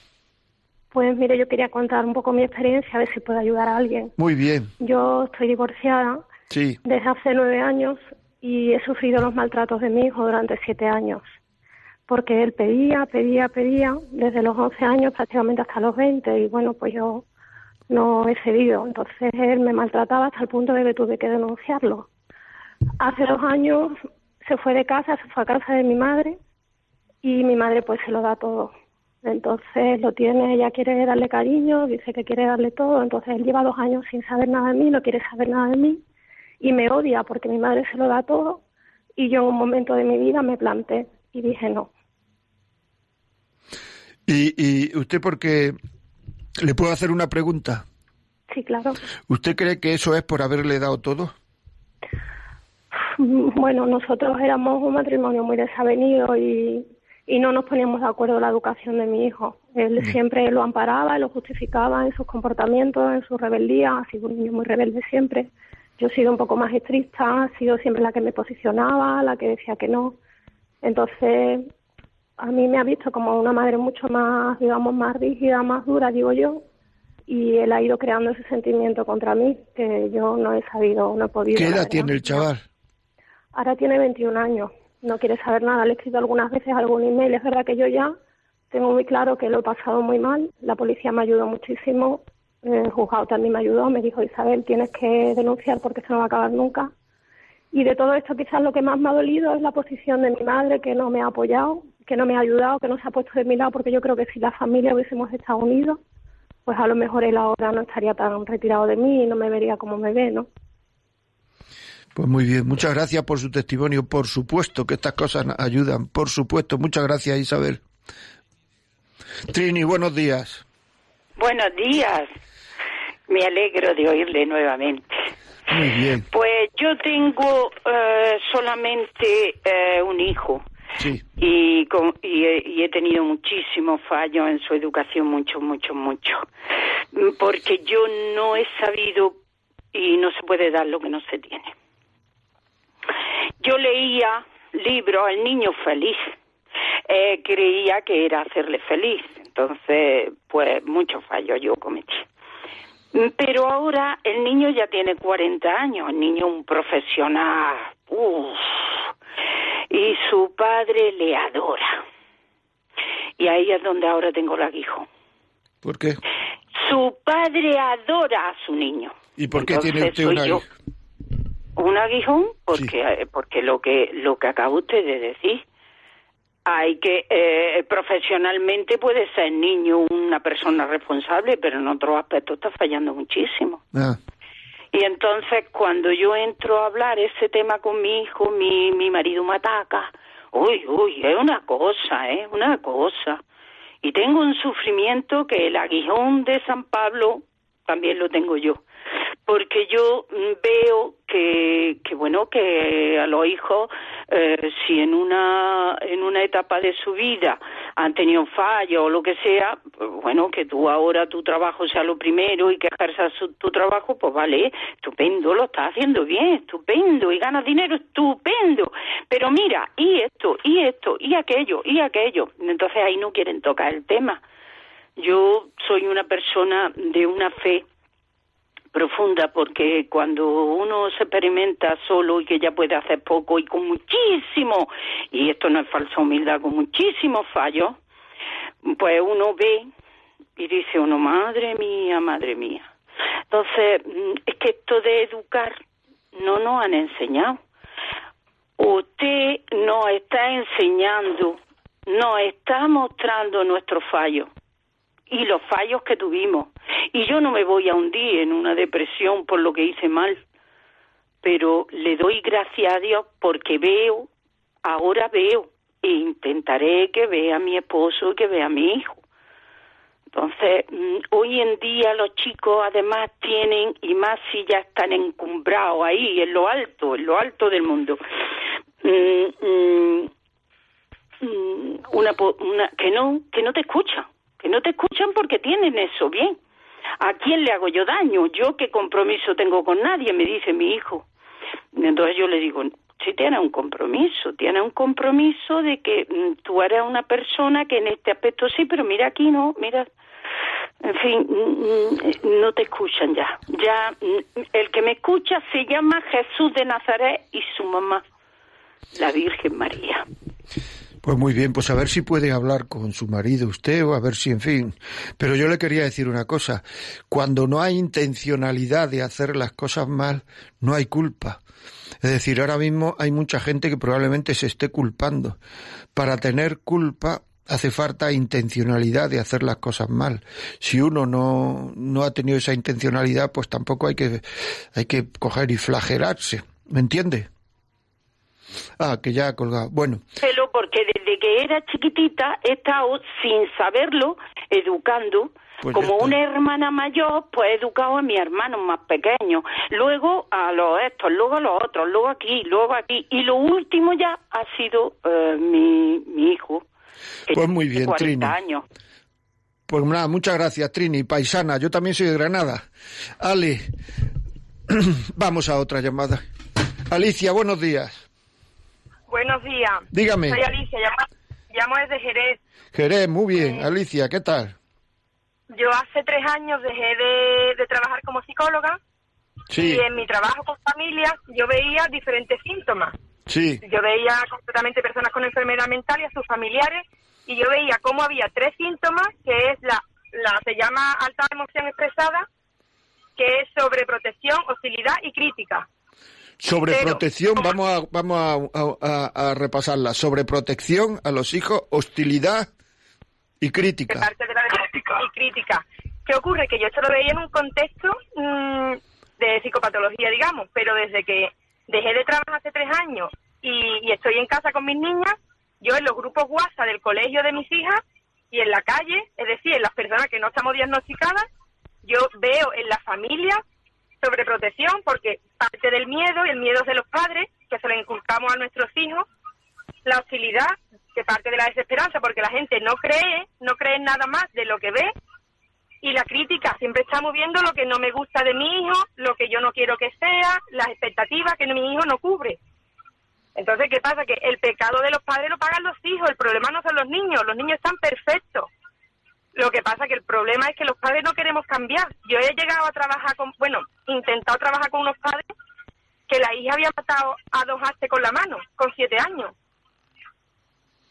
Pues mire, yo quería contar un poco mi experiencia, a ver si puedo ayudar a alguien. Muy bien, Yo estoy divorciada sí. desde hace nueve años y he sufrido los maltratos de mi hijo durante siete años. Porque él pedía, pedía, pedía, desde los 11 años prácticamente hasta los 20 y bueno, pues yo no he cedido. Entonces él me maltrataba hasta el punto de que tuve que denunciarlo. Hace dos años se fue de casa, se fue a casa de mi madre y mi madre pues se lo da todo. Entonces lo tiene, ella quiere darle cariño, dice que quiere darle todo, entonces él lleva dos años sin saber nada de mí, no quiere saber nada de mí y me odia porque mi madre se lo da todo y yo en un momento de mi vida me planté y dije no. ¿Y, y usted porque le puedo hacer una pregunta? Sí, claro. ¿Usted cree que eso es por haberle dado todo? Bueno, nosotros éramos un matrimonio muy desavenido y, y no nos poníamos de acuerdo en la educación de mi hijo. Él siempre lo amparaba, lo justificaba en sus comportamientos, en su rebeldía, ha sido un niño muy rebelde siempre. Yo he sido un poco más estricta, he sido siempre la que me posicionaba, la que decía que no. Entonces, a mí me ha visto como una madre mucho más, digamos, más rígida, más dura, digo yo, y él ha ido creando ese sentimiento contra mí que yo no he sabido, no he podido. ¿Qué edad tiene el chaval? Ahora tiene 21 años, no quiere saber nada. Le he escrito algunas veces algún email. Es verdad que yo ya tengo muy claro que lo he pasado muy mal. La policía me ayudó muchísimo. El juzgado también me ayudó. Me dijo, Isabel, tienes que denunciar porque esto no va a acabar nunca. Y de todo esto quizás lo que más me ha dolido es la posición de mi madre, que no me ha apoyado, que no me ha ayudado, que no se ha puesto de mi lado, porque yo creo que si la familia hubiésemos estado unidos, pues a lo mejor él ahora no estaría tan retirado de mí y no me vería como me ve, ¿no? Pues muy bien, muchas gracias por su testimonio. Por supuesto que estas cosas ayudan, por supuesto. Muchas gracias, Isabel. Trini, buenos días. Buenos días. Me alegro de oírle nuevamente. Muy bien. Pues yo tengo eh, solamente eh, un hijo. Sí. Y, con- y, he, y he tenido muchísimos fallos en su educación, muchos, muchos. Mm, Porque yo no he sabido y no se puede dar lo que no se tiene. Yo leía libros El niño feliz. Eh, creía que era hacerle feliz. Entonces, pues muchos fallos yo cometí. Mm, Pero ahora el niño ya tiene 40 años, el niño un profesional. Uf. Y su padre le adora. Y ahí es donde ahora tengo el aguijón. ¿Por qué? Su padre adora a su niño. ¿Y por qué Entonces tiene usted una yo. ¿Un aguijón? Porque, Sí. eh, porque lo que lo que acaba usted de decir. Hay que, eh, profesionalmente puede ser niño una persona responsable, pero en otros aspectos está fallando muchísimo. Ah, Y entonces cuando yo entro a hablar ese tema con mi hijo, mi, mi marido me ataca. Uy, uy, es una cosa, ¿eh? Una cosa. Y tengo un sufrimiento que el aguijón de San Pablo también lo tengo yo. Porque yo mm, veo que, que bueno, que a los hijos, eh, si en una, en una etapa de su vida han tenido fallos o lo que sea, bueno, que tú ahora tu trabajo sea lo primero y que ejerzas tu trabajo, pues vale, estupendo, lo estás haciendo bien, estupendo, y ganas dinero, estupendo. Pero mira, y esto, y esto, y aquello, y aquello. Entonces ahí no quieren tocar el tema. Yo soy una persona de una fe profunda porque cuando uno se experimenta solo y que ya puede hacer poco y con muchísimo, y esto no es falsa humildad, con muchísimos fallos, pues uno ve y dice uno, madre mía, madre mía. Entonces, mm, es que esto de educar no nos han enseñado. Usted nos está enseñando, nos está mostrando nuestros fallos y los fallos que tuvimos. Y yo no me voy a hundir en una depresión por lo que hice mal, pero le doy gracias a Dios porque veo, ahora veo, e intentaré que vea a mi esposo y que vea a mi hijo. Entonces, mm, hoy en día los chicos además tienen, y más si ya están encumbrados ahí, en lo alto, en lo alto del mundo, mm, mm, una, una que no que no te escuchan no te escuchan porque tienen eso bien. A quién le hago yo daño yo qué compromiso tengo con nadie me dice mi hijo. Entonces yo le digo si tienes un compromiso tienes un compromiso de que mm, tú eres una persona que en este aspecto sí pero mira aquí no mira. En fin, mm, mm, no te escuchan ya. Ya el que me escucha se llama Jesús de Nazaret y su mamá, la Virgen María. Pues muy bien, pues a ver si puede hablar con su marido usted o a ver si, en fin. Pero yo le quería decir una cosa. Cuando no hay intencionalidad de hacer las cosas mal, no hay culpa. Es decir, ahora mismo hay mucha gente que probablemente se esté culpando. Para tener culpa hace falta intencionalidad de hacer las cosas mal. Si uno no, no ha tenido esa intencionalidad, pues tampoco hay que, hay que coger y flagelarse. ¿Me entiende? Ah, que ya ha colgado. Bueno, desde que era chiquitita he estado, sin saberlo, educando. Pues Como una hermana mayor, pues he educado a mis hermanos más pequeños, luego a los estos, luego a los otros, luego aquí, luego aquí, y lo último ya ha sido eh, mi, mi hijo. que Pues muy bien, 40 Trini. años. Pues nada, muchas gracias, Trini, paisana. Yo también soy de Granada. Ale, vamos a otra llamada. Alicia, buenos días. Buenos días. Dígame. Soy Alicia, llamo, llamo desde Jerez. Jerez, muy bien. Alicia, ¿qué tal? Yo hace tres años dejé de, de trabajar como psicóloga Sí, y en mi trabajo con familias yo veía diferentes síntomas. sí, Yo veía completamente personas con enfermedad mental y a sus familiares y yo veía cómo había tres síntomas, que es la, la se llama alta emoción expresada, que es sobreprotección, hostilidad y crítica. Sobreprotección, vamos a, vamos a, a- a- repasarla. Sobreprotección a los hijos, hostilidad y de crítica. parte de la crítica. y crítica. ¿Qué ocurre? Que yo esto lo veía en un contexto mm, de psicopatología, digamos, pero desde que dejé de trabajar hace tres años y, y estoy en casa con mis niñas, yo en los grupos WhatsApp del colegio de mis hijas y en la calle, es decir, en las personas que no estamos diagnosticadas, yo veo en la familia sobreprotección porque parte del miedo y el miedo de los padres, que se lo inculcamos a nuestros hijos, la hostilidad que parte de la desesperanza, porque la gente no cree, no cree nada más de lo que ve, y la crítica siempre está moviendo lo que no me gusta de mi hijo, lo que yo no quiero que sea, las expectativas que mi hijo no cubre. Entonces, ¿qué pasa? Que el pecado de los padres lo pagan los hijos, el problema no son los niños, los niños están perfectos. Lo que pasa que el problema es que los padres no queremos cambiar. Yo he llegado a trabajar con, bueno, intentado trabajar con unos padres que la hija había matado a dos hastes con la mano, con siete años.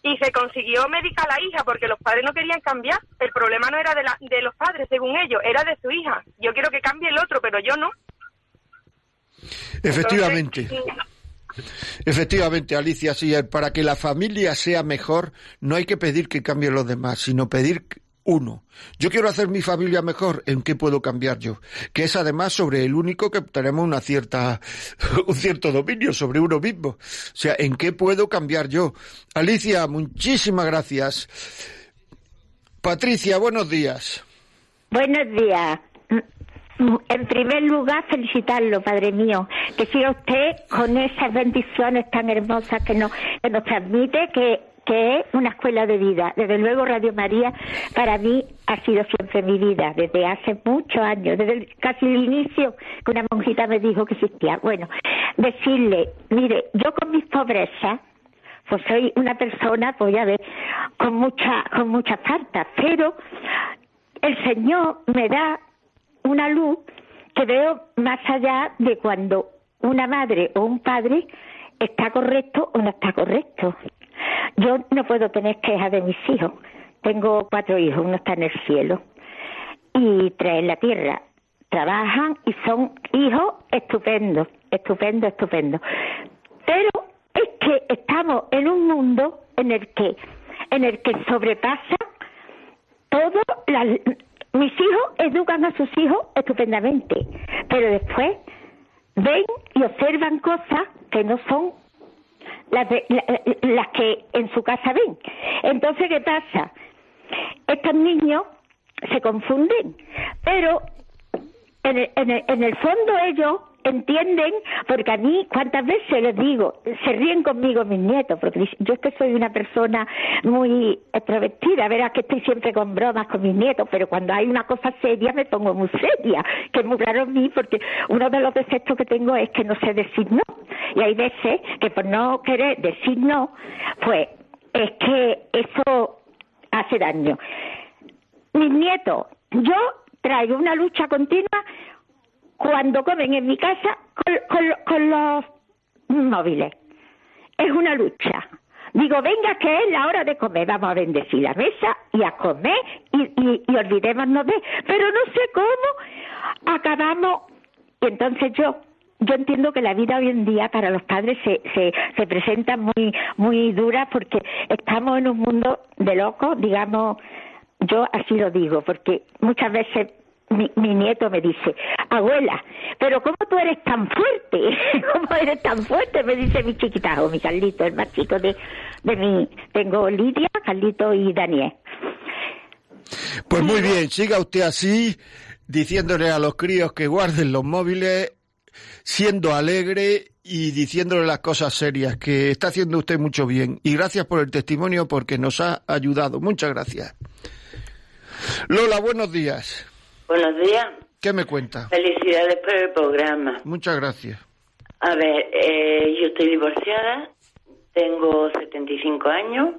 Y se consiguió médica a la hija porque los padres no querían cambiar. El problema no era de, la, de los padres, según ellos, era de su hija. Yo quiero que cambie el otro, pero yo no. Efectivamente. Efectivamente, Alicia, sí, para que la familia sea mejor, no hay que pedir que cambien los demás, sino pedir uno. Yo quiero hacer mi familia mejor, ¿en qué puedo cambiar yo? Que es además sobre el único que tenemos una cierta, un cierto dominio sobre uno mismo. O sea, ¿en qué puedo cambiar yo? Alicia, muchísimas gracias. Patricia, buenos días. Buenos días. En primer lugar, felicitarlo, Padre mío, que siga usted con esas bendiciones tan hermosas que nos, que nos transmite, que que es una escuela de vida. Desde luego Radio María para mí ha sido siempre mi vida, desde hace muchos años, desde casi el inicio que una monjita me dijo que existía. Bueno, decirle, mire, yo con mis pobrezas, pues soy una persona, voy a ver, con mucha, con muchas faltas, pero el Señor me da una luz que veo más allá de cuando una madre o un padre está correcto o no está correcto. Yo no puedo tener quejas de mis hijos. Tengo cuatro hijos, uno está en el cielo y tres en la tierra. Trabajan y son hijos estupendos, estupendo, estupendo. Pero es que estamos en un mundo en el que, en el que sobrepasa todo. mis hijos educan a sus hijos estupendamente, pero después ven y observan cosas que no son las, las que en su casa ven. Entonces, ¿qué pasa? Estos niños se confunden, pero en el, en el, en el fondo ellos entienden, porque a mí, ¿cuántas veces les digo? Se ríen conmigo mis nietos, porque yo es que soy una persona muy extrovertida, verás que estoy siempre con bromas con mis nietos, pero cuando hay una cosa seria me pongo muy seria, que es muy raro en mí, porque uno de los defectos que tengo es que no sé decir no. Y hay veces que por no querer decir no, pues es que eso hace daño. Mis nietos, yo traigo una lucha continua cuando comen en mi casa con, los móviles. Es una lucha. Digo, venga, que es la hora de comer, vamos a bendecir la mesa y a comer y, y, olvidémonos de... Pero no sé cómo acabamos. Y entonces yo, yo entiendo que la vida hoy en día para los padres se, se, se presenta muy, muy dura porque estamos en un mundo de locos, digamos, yo así lo digo, porque muchas veces mi, nieto me dice, abuela, pero ¿cómo tú eres tan fuerte? ¿Cómo eres tan fuerte? Me dice mi chiquitajo, mi Carlito, el más chico de, de mi... Tengo Lidia, Carlito y Daniel. Pues muy bien, siga usted así, diciéndole a los críos que guarden los móviles, siendo alegre y diciéndole las cosas serias, que está haciendo usted mucho bien. Y gracias por el testimonio porque nos ha ayudado. Muchas gracias. Lola, buenos días. Buenos días. ¿Qué me cuenta? Felicidades por el programa. Muchas gracias. A ver, eh, yo estoy divorciada, tengo 75 años,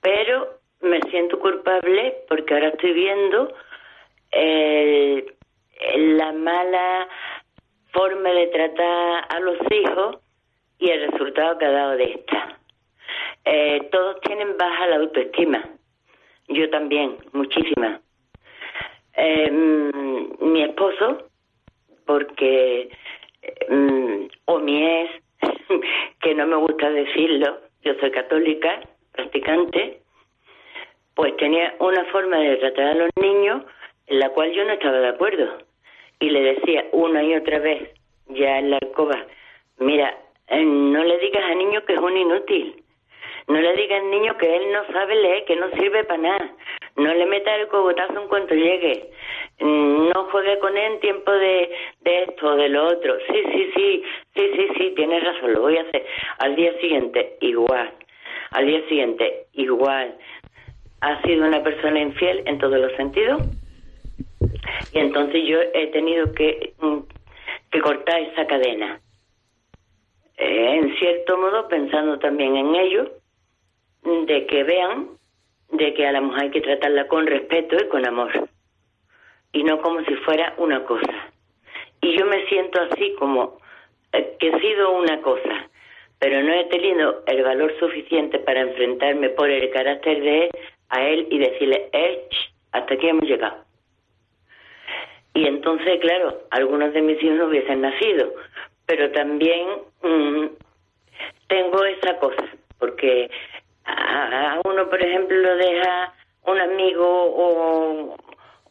pero me siento culpable porque ahora estoy viendo la mala forma de tratar a los hijos y el resultado que ha dado de esta. Eh, todos tienen baja la autoestima. Yo también, muchísima. Eh, mi esposo, porque, mm, o mi ex, que no me gusta decirlo, yo soy católica, practicante, pues tenía una forma de tratar a los niños en la cual yo no estaba de acuerdo. Y le decía una y otra vez, ya en la alcoba, mira, eh, no le digas a niño que es un inútil. No le digas al niño que él no sabe leer, que no sirve para nada. No le meta el cogotazo en cuanto llegue. Mm, no juegue con él en tiempo de, de esto o de lo otro. Sí, sí, sí, sí, sí, sí, tienes razón, lo voy a hacer. Al día siguiente, igual. Al día siguiente, igual. Ha sido una persona infiel en todos los sentidos. Y entonces yo he tenido que, mm, que cortar esa cadena. Eh, en cierto modo, pensando también en ello, de que vean de que a la mujer hay que tratarla con respeto y con amor y no como si fuera una cosa. Y yo me siento así como eh, que he sido una cosa, pero no he tenido el valor suficiente para enfrentarme por el carácter de él a él y decirle, eh, hasta aquí hemos llegado. Y entonces, claro, algunos de mis hijos no hubiesen nacido, pero también mm, tengo esa cosa, porque a, uno, por ejemplo, lo deja un amigo o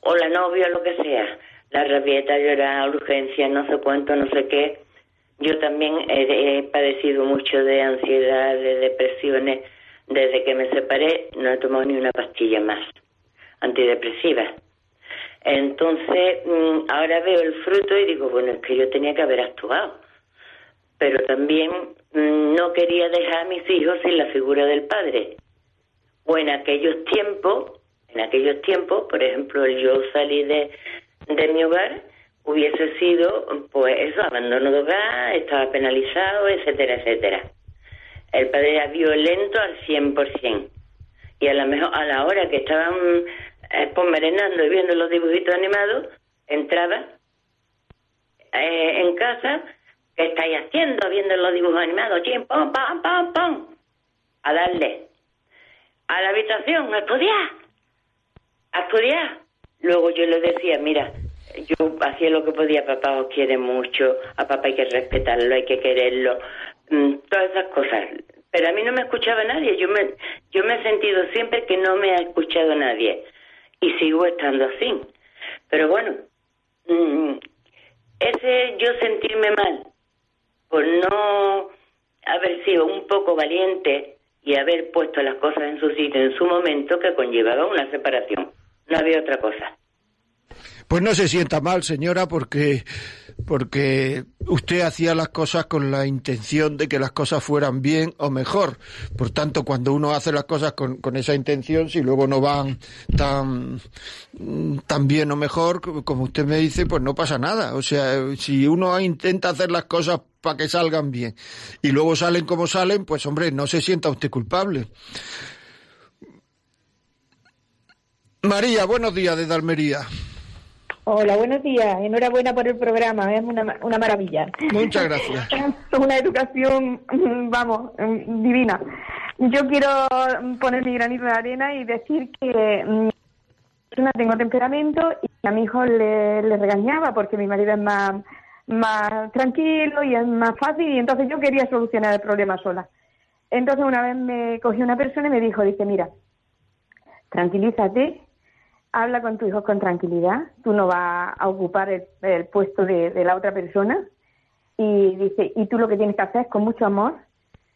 o la novia o lo que sea, la rabieta, llorar, urgencia, no sé cuánto, no sé qué. Yo también he, padecido mucho de ansiedad, de depresiones. Desde que me separé no he tomado ni una pastilla más antidepresiva. Entonces, mm, ahora veo el fruto y digo, bueno, es que yo tenía que haber actuado. Pero también no quería dejar a mis hijos sin la figura del padre. O en aquellos tiempos en aquellos tiempos, por ejemplo, yo salí de, de mi hogar hubiese sido, pues eso, abandono de hogar, estaba penalizado, etcétera, etcétera. El padre era violento al 100%. Y a la, mejor, a la hora que estaban eh, pues, y viendo los dibujitos animados, entraba eh, en casa, ¿qué estáis haciendo viendo los dibujos animados? Chim, pom, pam, pam, pam. A darle. A la habitación, a estudiar a estudiar. Luego yo le decía, mira, yo hacía lo que podía, papá os quiere mucho, a papá hay que respetarlo, hay que quererlo, mm, todas esas cosas. Pero a mí no me escuchaba nadie, yo me, yo me he sentido siempre que no me ha escuchado nadie y sigo estando así. Pero bueno, mm, ese yo sentirme mal por no haber sido un poco valiente y haber puesto las cosas en su sitio en su momento que conllevaba una separación no había otra cosa. Pues no se sienta mal, señora, porque porque usted hacía las cosas con la intención de que las cosas fueran bien o mejor. Por tanto, cuando uno hace las cosas con, con esa intención, si luego no van tan, tan bien o mejor, como usted me dice, pues no pasa nada. O sea, si uno intenta hacer las cosas para que salgan bien y luego salen como salen, pues hombre, no se sienta usted culpable. María, buenos días desde Almería. Hola, buenos días. Enhorabuena por el programa, es una, una maravilla. Muchas gracias. Es una educación, vamos, divina. Yo quiero poner mi granito de arena y decir que no tengo temperamento y a mi hijo le, le, regañaba porque mi marido es más, más tranquilo y es más fácil y entonces yo quería solucionar el problema sola. Entonces una vez me cogió una persona y me dijo, dice, mira, tranquilízate, habla con tu hijo con tranquilidad, tú no vas a ocupar el, puesto de, la otra persona y dice, y tú lo que tienes que hacer es con mucho amor,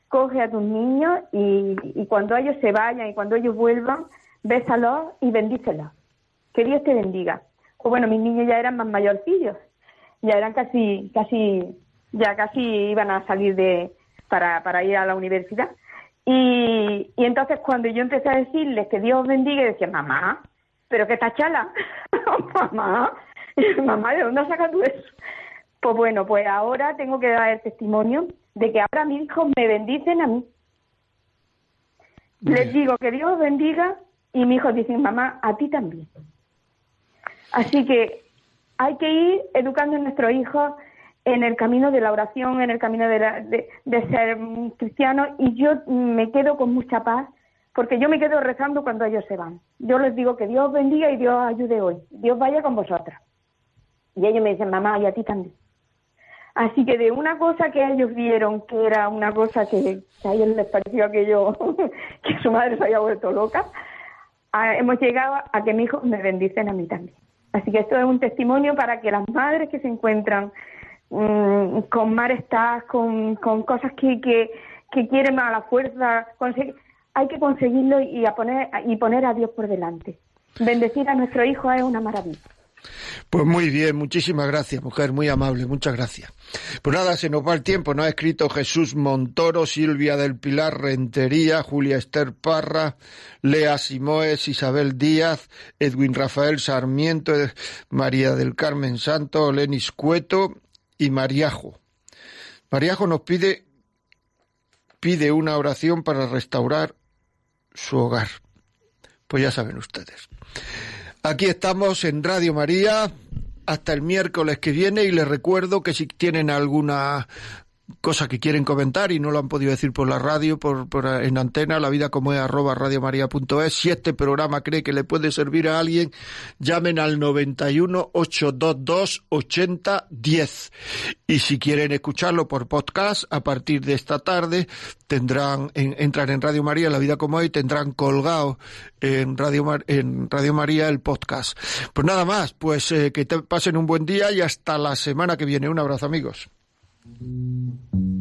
coge a tus niños y, cuando ellos se vayan y cuando ellos vuelvan, bésalos y bendícelos. Que Dios te bendiga. O bueno, mis niños ya eran más mayorcillos, ya eran casi, casi, ya casi iban a salir de, para, para ir a la universidad. Y, y entonces cuando yo empecé a decirles que Dios bendiga, decía, mamá, pero que chala, mamá, mamá, ¿de dónde has sacado tú eso? Pues bueno, pues ahora tengo que dar el testimonio de que ahora mis hijos me bendicen a mí. Les digo que Dios bendiga y mis hijos dicen, mamá, a ti también. Así que hay que ir educando a nuestros hijos en el camino de la oración, en el camino de, de ser cristiano y yo me quedo con mucha paz porque yo me quedo rezando cuando ellos se van. Yo les digo que Dios bendiga y Dios ayude hoy. Dios vaya con vosotras. Y ellos me dicen, mamá, y a ti también. Así que de una cosa que ellos vieron que era una cosa que, a ellos les pareció que yo, que su madre se había vuelto loca, hemos llegado a que mis hijos me bendicen a mí también. Así que esto es un testimonio para que las madres que se encuentran mm, con malestar, con, con cosas que, que, que quieren a la fuerza conseguir, hay que conseguirlo y, a poner, y poner a Dios por delante. Bendecir a nuestro hijo es una maravilla. Pues muy bien, muchísimas gracias, mujer, muy amable, muchas gracias. Pues nada, se nos va el tiempo, nos ha escrito Jesús Montoro, Silvia del Pilar Rentería, Julia Esther Parra, Lea Simoes, Isabel Díaz, Edwin Rafael Sarmiento, María del Carmen Santo, Lenis Cueto y Mariajo. Mariajo nos pide, pide una oración para restaurar su hogar. Pues ya saben ustedes. Aquí estamos en Radio María hasta el miércoles que viene y les recuerdo que si tienen alguna cosa que quieren comentar y no lo han podido decir por la radio, por, en antena, la vida como es arroba radiomaria.es. Si este programa cree que le puede servir a alguien, llamen al 91 822 8010. Y si quieren escucharlo por podcast, a partir de esta tarde tendrán, entran en Radio María, la vida como es, y tendrán colgado en Radio, en Radio María el podcast. Pues nada más, pues eh, que te pasen un buen día y hasta la semana que viene. Un abrazo amigos. Thank mm -hmm. you.